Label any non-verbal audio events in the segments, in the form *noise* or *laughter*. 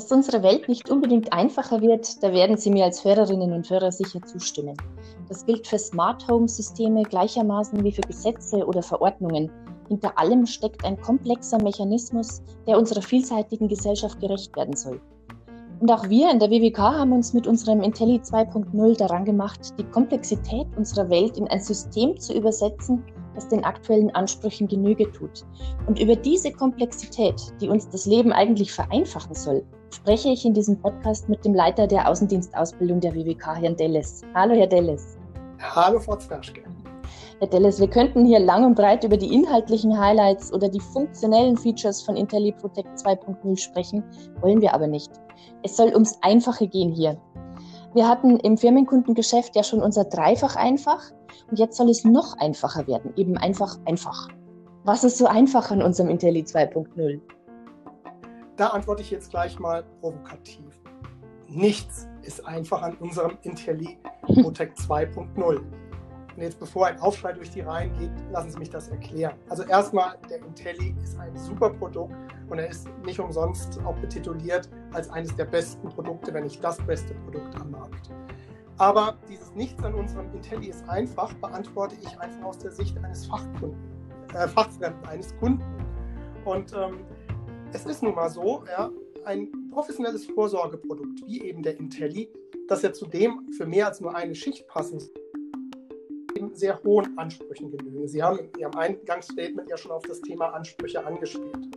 Dass unsere Welt nicht unbedingt einfacher wird, da werden Sie mir als Hörerinnen und Hörer sicher zustimmen. Das gilt für Smart Home Systeme gleichermaßen wie für Gesetze oder Verordnungen. Hinter allem steckt ein komplexer Mechanismus, der unserer vielseitigen Gesellschaft gerecht werden soll. Und auch wir in der WWK haben uns mit unserem Intelli 2.0 daran gemacht, die Komplexität unserer Welt in ein System zu übersetzen, das den aktuellen Ansprüchen Genüge tut. Und über diese Komplexität, die uns das Leben eigentlich vereinfachen soll, spreche ich in diesem Podcast mit dem Leiter der Außendienstausbildung der WWK, Herrn Delles. Hallo, Herr Delles. Hallo, Frau Zwerschke. Herr Delles, wir könnten hier lang und breit über die inhaltlichen Highlights oder die funktionellen Features von IntelliProtect 2.0 sprechen, wollen wir aber nicht. Es soll ums Einfache gehen hier. Wir hatten im Firmenkundengeschäft ja schon unser Dreifach einfach und jetzt soll es noch einfacher werden, eben einfach einfach. Was ist so einfach an unserem Intelli 2.0? Da antworte ich jetzt gleich mal provokativ. Nichts ist einfach an unserem Intelli Protect 2.0. Und jetzt, bevor ein Aufschrei durch die Reihen geht, lassen Sie mich das erklären. Also erstmal, der Intelli ist ein super Produkt und er ist nicht umsonst auch betituliert als eines der besten Produkte, wenn nicht das beste Produkt am Markt. Aber dieses Nichts an unserem Intelli ist einfach, beantworte ich einfach aus der Sicht eines Fachkunden, äh, Fachfremden, eines Kunden. Und ähm, es ist nun mal so, ja, ein professionelles Vorsorgeprodukt wie eben der Intelli, das ja zudem für mehr als nur eine Schicht passen sehr hohen Ansprüchen genügen. Sie haben in Ihrem Eingangsstatement ja schon auf das Thema Ansprüche angespielt.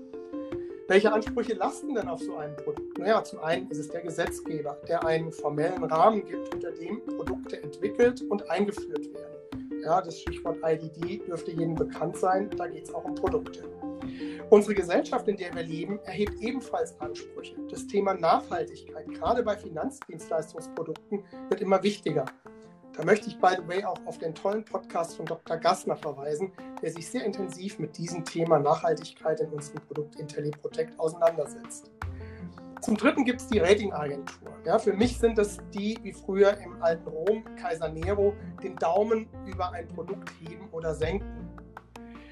Welche Ansprüche lasten denn auf so einem Produkt? Naja, zum einen ist es der Gesetzgeber, der einen formellen Rahmen gibt, unter dem Produkte entwickelt und eingeführt werden. Ja, das Stichwort IDD dürfte jedem bekannt sein, da geht es auch um Produkte. Unsere Gesellschaft, in der wir leben, erhebt ebenfalls Ansprüche. Das Thema Nachhaltigkeit, gerade bei Finanzdienstleistungsprodukten, wird immer wichtiger. Da möchte ich, by the way, auch auf den tollen Podcast von Dr. Gassner verweisen, der sich sehr intensiv mit diesem Thema Nachhaltigkeit in unserem Produkt IntelliProtect auseinandersetzt. Zum Dritten gibt es die Ratingagentur. Ja, für mich sind das die, wie früher im alten Rom, Kaiser Nero, den Daumen über ein Produkt heben oder senken.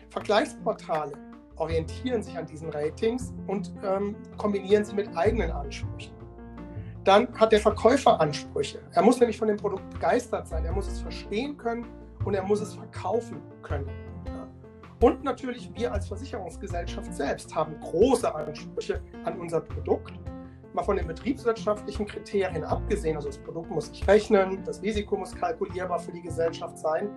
Vergleichsportale orientieren sich an diesen Ratings und ähm, kombinieren sie mit eigenen Ansprüchen dann hat der Verkäufer Ansprüche. Er muss nämlich von dem Produkt begeistert sein, er muss es verstehen können und er muss es verkaufen können. Und natürlich wir als Versicherungsgesellschaft selbst haben große Ansprüche an unser Produkt. Mal von den betriebswirtschaftlichen Kriterien abgesehen, also das Produkt muss sich rechnen, das Risiko muss kalkulierbar für die Gesellschaft sein,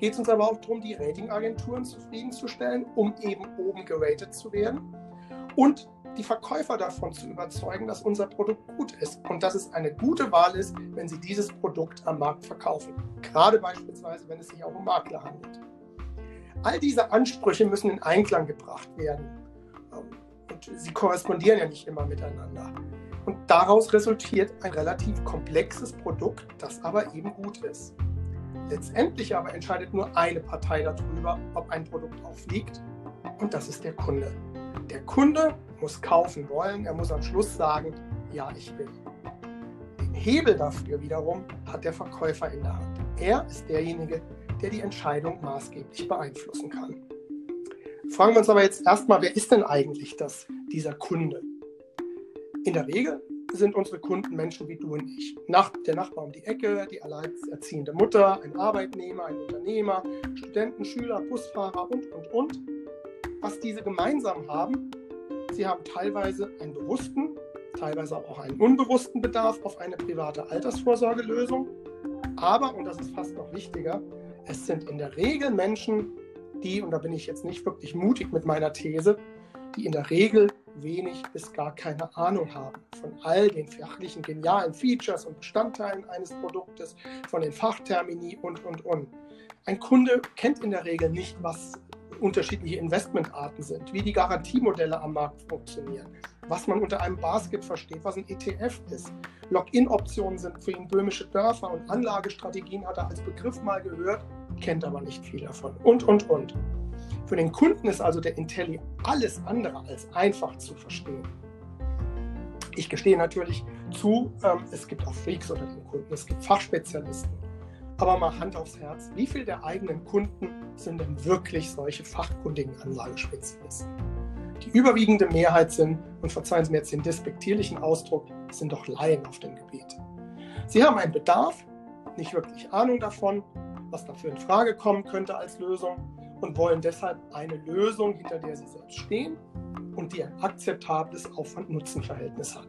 geht es uns aber auch darum, die Ratingagenturen zufriedenzustellen, um eben oben geratet zu werden. Und die Verkäufer davon zu überzeugen, dass unser Produkt gut ist und dass es eine gute Wahl ist, wenn sie dieses Produkt am Markt verkaufen. Gerade beispielsweise, wenn es sich auch um Makler handelt. All diese Ansprüche müssen in Einklang gebracht werden. Ähm, und sie korrespondieren ja nicht immer miteinander. Und daraus resultiert ein relativ komplexes Produkt, das aber eben gut ist. Letztendlich aber entscheidet nur eine Partei darüber, ob ein Produkt auch fliegt, und das ist der Kunde. Der Kunde muss kaufen wollen, er muss am Schluss sagen, ja, ich will. Den Hebel dafür wiederum hat der Verkäufer in der Hand. Er ist derjenige, der die Entscheidung maßgeblich beeinflussen kann. Fragen wir uns aber jetzt erstmal, wer ist denn eigentlich das, dieser Kunde? In der Regel sind unsere Kunden Menschen wie du und ich. Nach, der Nachbar um die Ecke, die alleinerziehende Mutter, ein Arbeitnehmer, ein Unternehmer, Studenten, Schüler, Busfahrer und, und, und. Was diese gemeinsam haben, sie haben teilweise einen bewussten, teilweise auch einen unbewussten Bedarf auf eine private Altersvorsorgelösung. Aber, und das ist fast noch wichtiger, es sind in der Regel Menschen, die, und da bin ich jetzt nicht wirklich mutig mit meiner These, die in der Regel wenig bis gar keine Ahnung haben von all den fachlichen, genialen Features und Bestandteilen eines Produktes, von den Fachtermini und, und, und. Ein Kunde kennt in der Regel nicht, was unterschiedliche Investmentarten sind, wie die Garantiemodelle am Markt funktionieren, was man unter einem Basket versteht, was ein ETF ist. Login-Optionen sind für ihn böhmische Dörfer und Anlagestrategien hat er als Begriff mal gehört, kennt aber nicht viel davon. Und, und, und. Für den Kunden ist also der Intelli alles andere als einfach zu verstehen. Ich gestehe natürlich zu, ähm, es gibt auch Freaks unter den Kunden, es gibt Fachspezialisten. Aber mal Hand aufs Herz, wie viele der eigenen Kunden sind denn wirklich solche fachkundigen Anlagespezialisten? Die überwiegende Mehrheit sind, und verzeihen Sie mir jetzt den despektierlichen Ausdruck, sind doch Laien auf dem Gebiet. Sie haben einen Bedarf, nicht wirklich Ahnung davon, was dafür in Frage kommen könnte als Lösung und wollen deshalb eine Lösung, hinter der sie selbst stehen und die ein akzeptables Aufwand-Nutzen-Verhältnis hat.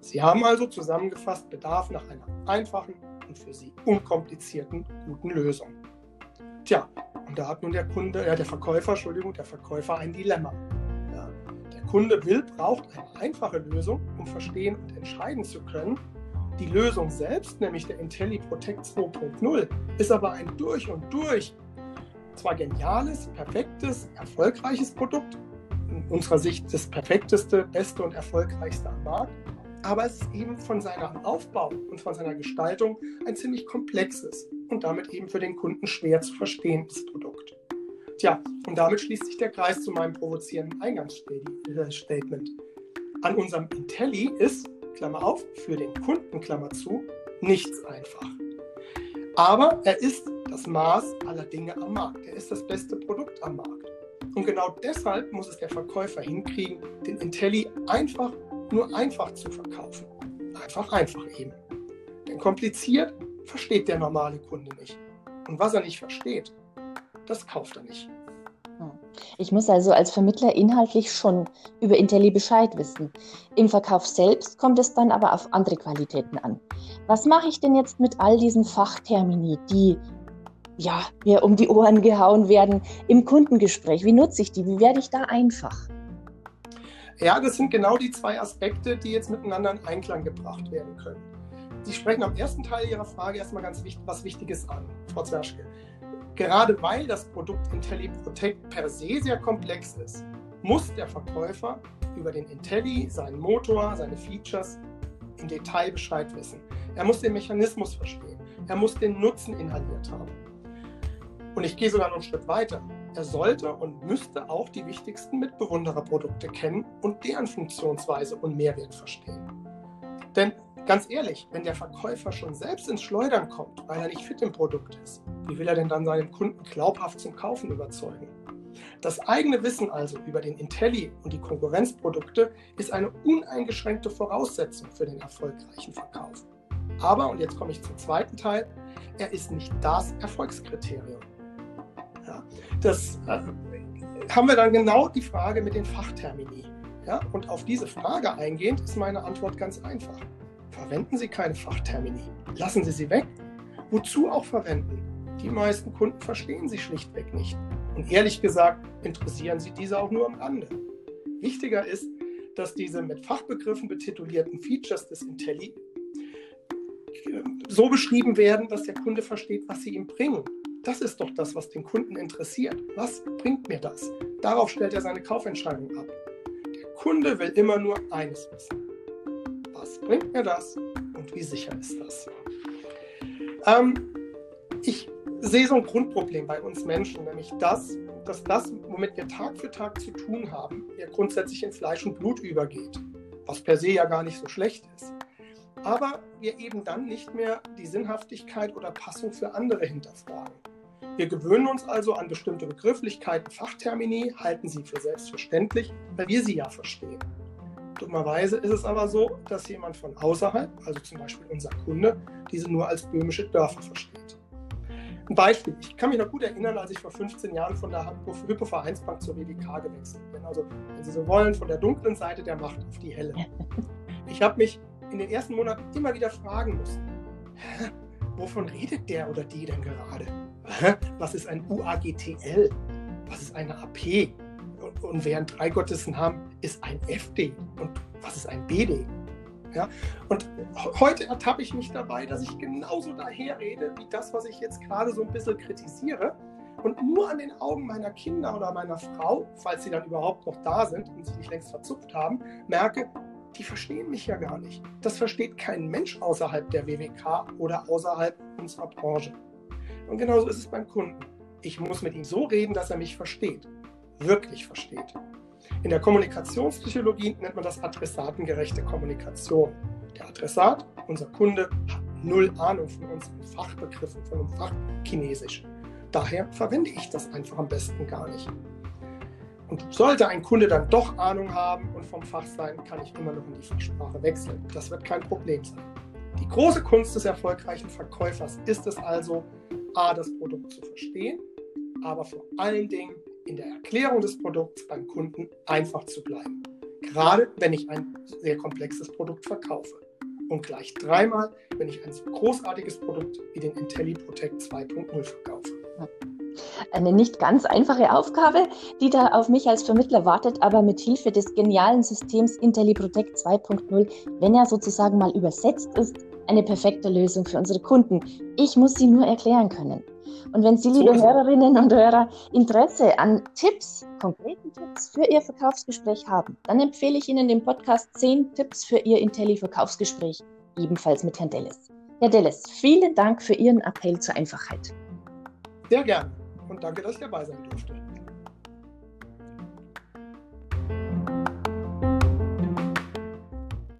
Sie haben also zusammengefasst Bedarf nach einer einfachen und für Sie unkomplizierten guten Lösung. Tja, und da hat nun der Kunde, ja, der Verkäufer, Entschuldigung, der Verkäufer ein Dilemma. Ja, der Kunde will, braucht eine einfache Lösung, um verstehen und entscheiden zu können. Die Lösung selbst, nämlich der IntelliProtect 2.0, ist aber ein durch und durch zwar geniales, perfektes, erfolgreiches Produkt, in unserer Sicht das perfekteste, beste und erfolgreichste am Markt, aber es ist eben von seinem Aufbau und von seiner Gestaltung ein ziemlich komplexes und damit eben für den Kunden schwer zu verstehendes Produkt. Tja, und damit schließt sich der Kreis zu meinem provozierenden Eingangsstatement. An unserem Intelli ist, Klammer auf, für den Kunden, Klammer zu, nichts einfach. Aber er ist das Maß aller Dinge am Markt. Er ist das beste Produkt am Markt. Und genau deshalb muss es der Verkäufer hinkriegen, den Intelli einfach nur einfach zu verkaufen. Einfach, einfach eben. Denn kompliziert versteht der normale Kunde nicht. Und was er nicht versteht, das kauft er nicht. Hm. Ich muss also als Vermittler inhaltlich schon über Intelli Bescheid wissen. Im Verkauf selbst kommt es dann aber auf andere Qualitäten an. Was mache ich denn jetzt mit all diesen Fachtermini, die ja, mir um die Ohren gehauen werden im Kundengespräch? Wie nutze ich die? Wie werde ich da einfach? Ja, das sind genau die zwei Aspekte, die jetzt miteinander in Einklang gebracht werden können. Sie sprechen am ersten Teil Ihrer Frage erstmal ganz wichtig, was Wichtiges an, Frau Zwerschke. Gerade weil das Produkt IntelliProtect per se sehr komplex ist, muss der Verkäufer über den Intelli, seinen Motor, seine Features im Detail Bescheid wissen. Er muss den Mechanismus verstehen. Er muss den Nutzen inhaliert haben. Und ich gehe sogar noch einen Schritt weiter. Er sollte und müsste auch die wichtigsten Mitbewundererprodukte kennen und deren Funktionsweise und Mehrwert verstehen. Denn ganz ehrlich, wenn der Verkäufer schon selbst ins Schleudern kommt, weil er nicht fit im Produkt ist, wie will er denn dann seinen Kunden glaubhaft zum Kaufen überzeugen? Das eigene Wissen also über den Intelli und die Konkurrenzprodukte ist eine uneingeschränkte Voraussetzung für den erfolgreichen Verkauf. Aber, und jetzt komme ich zum zweiten Teil, er ist nicht das Erfolgskriterium. Ja, das äh, haben wir dann genau die Frage mit den Fachtermini. Ja, und auf diese Frage eingehend ist meine Antwort ganz einfach. Verwenden Sie keine Fachtermini. Lassen Sie sie weg. Wozu auch verwenden? Die meisten Kunden verstehen sie schlichtweg nicht. Und ehrlich gesagt interessieren sie diese auch nur am Rande. Wichtiger ist, dass diese mit Fachbegriffen betitulierten Features des Intelli äh, so beschrieben werden, dass der Kunde versteht, was sie ihm bringen das ist doch das, was den Kunden interessiert. Was bringt mir das? Darauf stellt er seine Kaufentscheidung ab. Der Kunde will immer nur eines wissen. Was bringt mir das und wie sicher ist das? Ähm, ich sehe so ein Grundproblem bei uns Menschen, nämlich das, dass das, womit wir Tag für Tag zu tun haben, ja grundsätzlich in Fleisch und Blut übergeht, was per se ja gar nicht so schlecht ist. Aber wir eben dann nicht mehr die Sinnhaftigkeit oder Passung für andere hinterfragen. Wir gewöhnen uns also an bestimmte Begrifflichkeiten, Fachtermini, halten sie für selbstverständlich, weil wir sie ja verstehen. Dummerweise ist es aber so, dass jemand von außerhalb, also zum Beispiel unser Kunde, diese nur als böhmische Dörfer versteht. Ein Beispiel. Ich kann mich noch gut erinnern, als ich vor 15 Jahren von der Hypo Vereinsbank zur WDK gewechselt bin. Also, wenn Sie so wollen, von der dunklen Seite der Macht auf die helle. *laughs* Ich habe mich in den ersten Monaten immer wieder fragen müssen, wovon redet der oder die denn gerade? Was ist ein UAGTL? Was ist eine AP? Und, und während drei Gottesnamen ist ein FD. Und was ist ein BD? Ja? Und heute ertappe ich mich dabei, dass ich genauso daherrede, wie das, was ich jetzt gerade so ein bisschen kritisiere. Und nur an den Augen meiner Kinder oder meiner Frau, falls sie dann überhaupt noch da sind und sich nicht längst verzupft haben, merke, die verstehen mich ja gar nicht. Das versteht kein Mensch außerhalb der WWK oder außerhalb unserer Branche. Und genauso ist es beim Kunden. Ich muss mit ihm so reden, dass er mich versteht. Wirklich versteht. In der Kommunikationspsychologie nennt man das adressatengerechte Kommunikation. Der Adressat, unser Kunde, hat null Ahnung von unseren Fachbegriffen, von dem Fachchinesisch. Daher verwende ich das einfach am besten gar nicht. Und sollte ein Kunde dann doch Ahnung haben und vom Fach sein, kann ich immer noch in die Fachsprache wechseln. Das wird kein Problem sein. Die große Kunst des erfolgreichen Verkäufers ist es also, A, das Produkt zu verstehen, aber vor allen Dingen in der Erklärung des Produkts beim Kunden einfach zu bleiben. Gerade wenn ich ein sehr komplexes Produkt verkaufe. Und gleich dreimal, wenn ich ein so großartiges Produkt wie den IntelliProtect 2.0 verkaufe. Eine nicht ganz einfache Aufgabe, die da auf mich als Vermittler wartet, aber mit Hilfe des genialen Systems IntelliProtect 2.0, wenn er sozusagen mal übersetzt ist, eine perfekte Lösung für unsere Kunden. Ich muss sie nur erklären können. Und wenn Sie, liebe Hörerinnen und Hörer, Interesse an Tipps, konkreten Tipps für Ihr Verkaufsgespräch haben, dann empfehle ich Ihnen den Podcast 10 Tipps für Ihr Intelli-Verkaufsgespräch, ebenfalls mit Herrn Delles. Herr Delles, vielen Dank für Ihren Appell zur Einfachheit. Sehr gerne und danke, dass ich dabei sein durfte.